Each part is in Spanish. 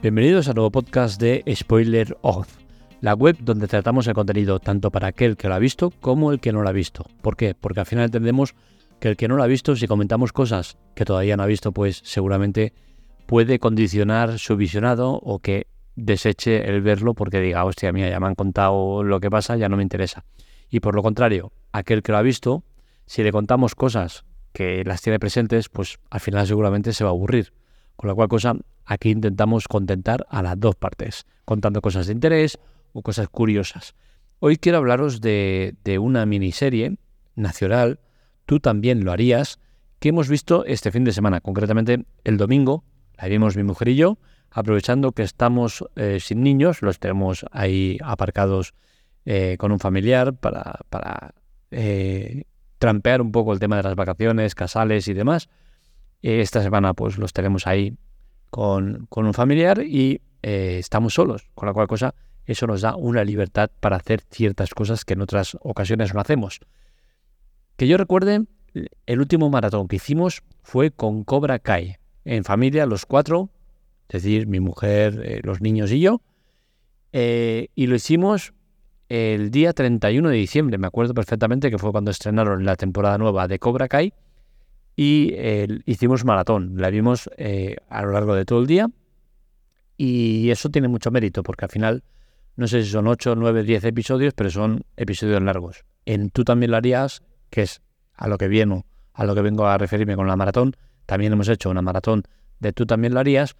Bienvenidos a nuevo podcast de Spoiler Off, la web donde tratamos el contenido tanto para aquel que lo ha visto como el que no lo ha visto. ¿Por qué? Porque al final entendemos que el que no lo ha visto, si comentamos cosas que todavía no ha visto, pues seguramente puede condicionar su visionado o que deseche el verlo porque diga, hostia, mía, ya me han contado lo que pasa, ya no me interesa. Y por lo contrario, aquel que lo ha visto, si le contamos cosas que las tiene presentes, pues al final seguramente se va a aburrir. Con la cual cosa, aquí intentamos contentar a las dos partes, contando cosas de interés o cosas curiosas. Hoy quiero hablaros de, una miniserie nacional, tú también lo harías, que hemos visto este fin de semana, concretamente el domingo, la vimos mi mujer y yo, aprovechando que estamos eh, sin niños, los tenemos ahí aparcados eh, con un familiar para, eh, trampear un poco el tema de las vacaciones, casales y demás. Esta semana pues los tenemos ahí con, un familiar y eh, estamos solos, con la cual cosa eso nos da una libertad para hacer ciertas cosas que en otras ocasiones no hacemos. Que yo recuerde, el último maratón que hicimos fue con Cobra Kai, en familia, los cuatro, es decir, mi mujer, eh, los niños y yo, eh, y lo hicimos el día 31 de diciembre, me acuerdo perfectamente que fue cuando estrenaron la temporada nueva de Cobra Kai, y hicimos maratón. La vimos eh, a lo largo de todo el día y eso tiene mucho mérito porque al final no sé si son 8, 9, 10 episodios, pero son episodios largos. En Tú también lo harías, que es a lo que viene, a lo que vengo a referirme con la maratón. También hemos hecho una maratón de Tú también lo harías.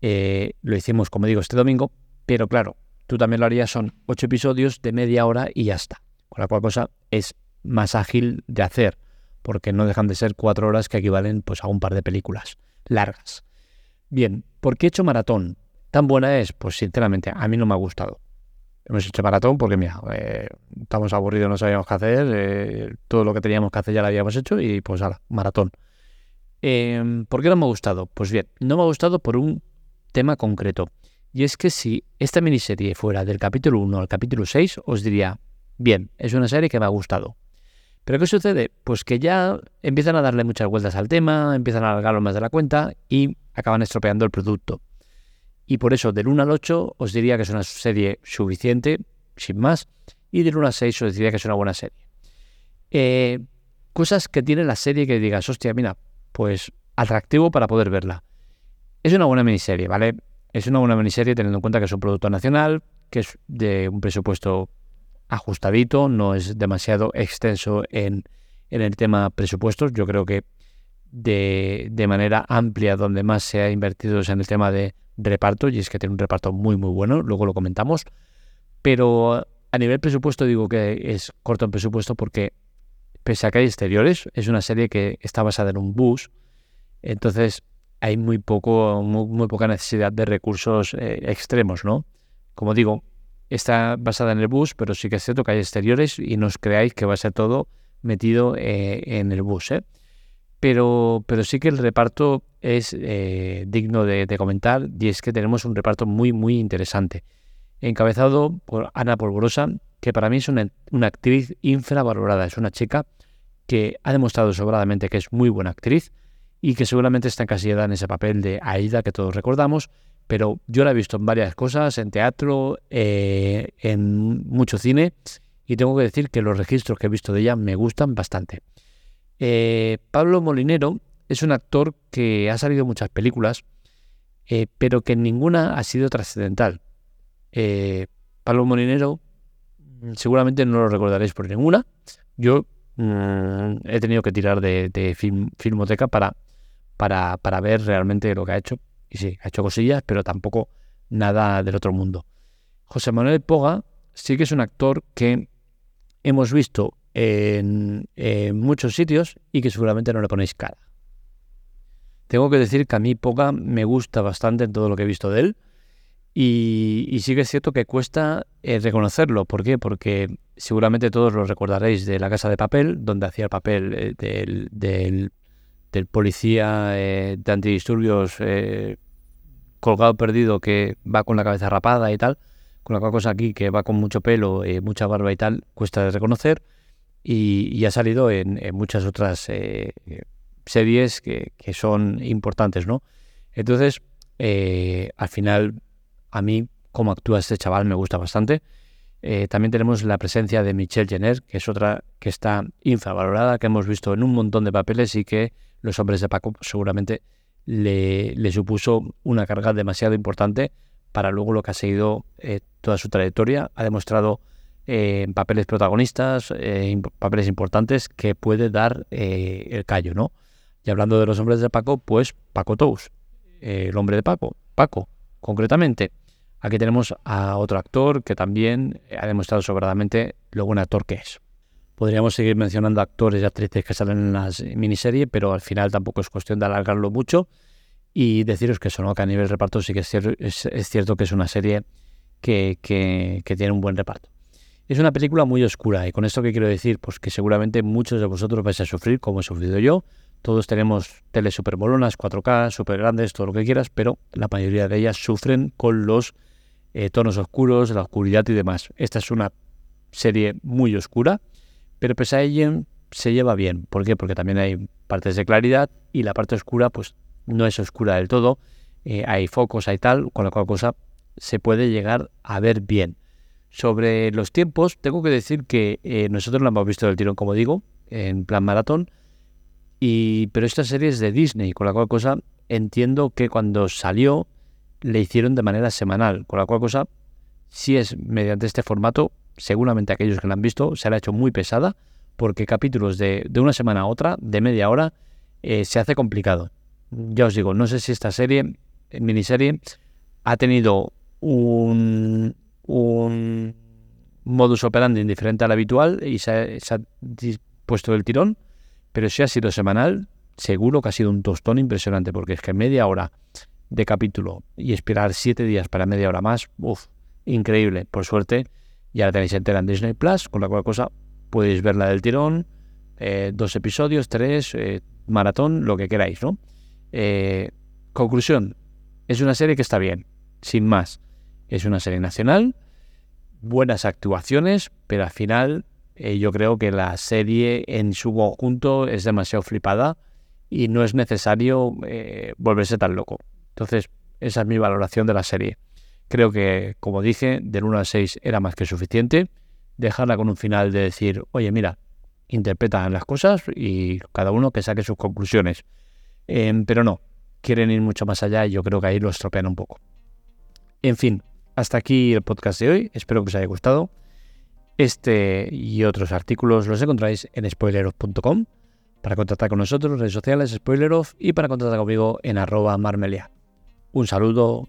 Eh, lo hicimos, como digo, este domingo, pero claro, Tú también lo harías son 8 episodios de media hora y ya está. Con la cual cosa es más ágil de hacer porque no dejan de ser cuatro horas que equivalen pues, a un par de películas largas. Bien, ¿por qué he hecho maratón? ¿Tan buena es? Pues sinceramente, a mí no me ha gustado. Hemos hecho maratón porque, mira, eh, estamos aburridos, no sabíamos qué hacer, eh, todo lo que teníamos que hacer ya lo habíamos hecho y pues ahora, maratón. Em, ¿Por qué no me ha gustado? Pues bien, no me ha gustado por un tema concreto. Y es que si esta miniserie fuera del capítulo 1 al capítulo 6, os diría, bien, es una serie que me ha gustado. Pero ¿qué sucede? Pues que ya empiezan a darle muchas vueltas al tema, empiezan a alargarlo más de la cuenta y acaban estropeando el producto. Y por eso, del 1 al 8 os diría que es una serie suficiente, sin más, y del 1 al 6 os diría que es una buena serie. Eh, cosas que tiene la serie que digas, hostia, mira, pues atractivo para poder verla. Es una buena miniserie, ¿vale? Es una buena miniserie teniendo en cuenta que es un producto nacional, que es de un presupuesto ajustadito, no es demasiado extenso en, el tema presupuestos. Yo creo que de, de, manera amplia donde más se ha invertido es en el tema de reparto y es que tiene un reparto muy muy bueno, luego lo comentamos. Pero a nivel presupuesto digo que es corto en presupuesto porque pese a que hay exteriores, es una serie que está basada en un bus, entonces hay muy poco, muy, poca necesidad de recursos eh, extremos, ¿no? Como digo, está basada en el bus, pero sí que es cierto que hay exteriores y no os creáis que va a ser todo metido eh, en el bus. ¿eh? Pero, pero sí que el reparto es eh, digno de, comentar y es que tenemos un reparto muy, muy interesante. Encabezado por Ana Polvorosa, que para mí es una, una actriz infravalorada. Es una chica que ha demostrado sobradamente que es muy buena actriz y que seguramente está encasillada en ese papel de Aida que todos recordamos, pero yo la he visto en varias cosas, en teatro, eh, en mucho cine, y tengo que decir que los registros que he visto de ella me gustan bastante. Eh, Pablo Molinero es un actor que ha salido en muchas películas, eh, pero que ninguna ha sido trascendental. Pablo Molinero mm, seguramente no lo recordaréis por ninguna. Yo mm, he tenido que tirar de, filmoteca para, para, para ver realmente lo que ha hecho y sí, ha hecho cosillas, pero tampoco nada del otro mundo. José Manuel Poga sí que es un actor que hemos visto en, muchos sitios y que seguramente no le ponéis cara. Tengo que decir que a mí Poga me gusta bastante en todo lo que he visto de él. Y, sí que es cierto que cuesta eh, reconocerlo. ¿Por qué? Porque seguramente todos lo recordaréis de La Casa de Papel, donde hacía el papel eh, del, del del policía eh, de antidisturbios eh, colgado perdido que va con la cabeza rapada y tal, con la cosa aquí que va con mucho pelo, eh, mucha barba y tal, cuesta de reconocer y, ha salido en, muchas otras series que, son importantes, ¿no? Entonces, Eh, al final, a mí, cómo actúa este chaval me gusta bastante. Eh, también tenemos la presencia de Michelle Jenner, que es otra que está infravalorada, que hemos visto en un montón de papeles y que los hombres de Paco seguramente le, supuso una carga demasiado importante para luego lo que ha seguido eh, toda su trayectoria. Ha demostrado eh, en papeles protagonistas, en papeles importantes, que puede dar el callo, ¿no? Y hablando de los hombres de Paco, pues Paco Tous, el hombre de Paco, Paco, concretamente. Aquí tenemos a otro actor que también ha demostrado sobradamente lo buen actor que es. Podríamos seguir mencionando actores y actrices que salen en las miniseries, pero al final tampoco es cuestión de alargarlo mucho y deciros que eso, ¿no? que a nivel reparto sí que es, cierto, que es una serie que, tiene un buen reparto. Es una película muy oscura y con esto que quiero decir, pues que seguramente muchos de vosotros vais a sufrir como he sufrido yo. Todos tenemos teles super molonas, 4K, super grandes, todo lo que quieras, pero la mayoría de ellas sufren con los eh, tonos oscuros, la oscuridad y demás. Esta es una serie muy oscura, pero pese a ello se lleva bien. ¿Por qué? Porque también hay partes de claridad y la parte oscura pues no es oscura del todo. Eh, hay focos, hay tal, con la cual cosa se puede llegar a ver bien. Sobre los tiempos, tengo que decir que eh, nosotros la hemos visto del tirón, como digo, en plan maratón, y, pero esta serie es de Disney, con la cual cosa entiendo que cuando salió le hicieron de manera semanal, con la cual cosa, si es mediante este formato, seguramente aquellos que la han visto se la ha hecho muy pesada, porque capítulos de, de una semana a otra, de media hora, eh, se hace complicado. Ya os digo, no sé si esta serie, eh, miniserie, ha tenido un, un modus operandi diferente al habitual y se se ha puesto el tirón, pero si ha sido semanal, seguro que ha sido un tostón impresionante, porque es que media hora de capítulo y esperar siete días para media hora más, uff, increíble. Por suerte, ya la tenéis entera en Disney Plus, con la cual cosa podéis verla del tirón, eh, dos episodios, tres, eh, maratón, lo que queráis, ¿no? Eh, conclusión, es una serie que está bien, sin más. Es una serie nacional, buenas actuaciones, pero al final yo creo que la serie en su conjunto es demasiado flipada y no es necesario volverse tan loco. Entonces, esa es mi valoración de la serie. Creo que, como dije, del 1 al 6 era más que suficiente. Dejarla con un final de decir, oye, mira, interpretan las cosas y cada uno que saque sus conclusiones. Em, pero no, quieren ir mucho más allá y yo creo que ahí lo estropean un poco. En fin, hasta aquí el podcast de hoy. Espero que os haya gustado. Este y otros artículos los encontráis en spoileroff.com. Para contactar con nosotros, redes sociales, spoileroff y para contactar conmigo en arroba marmelia. Un saludo,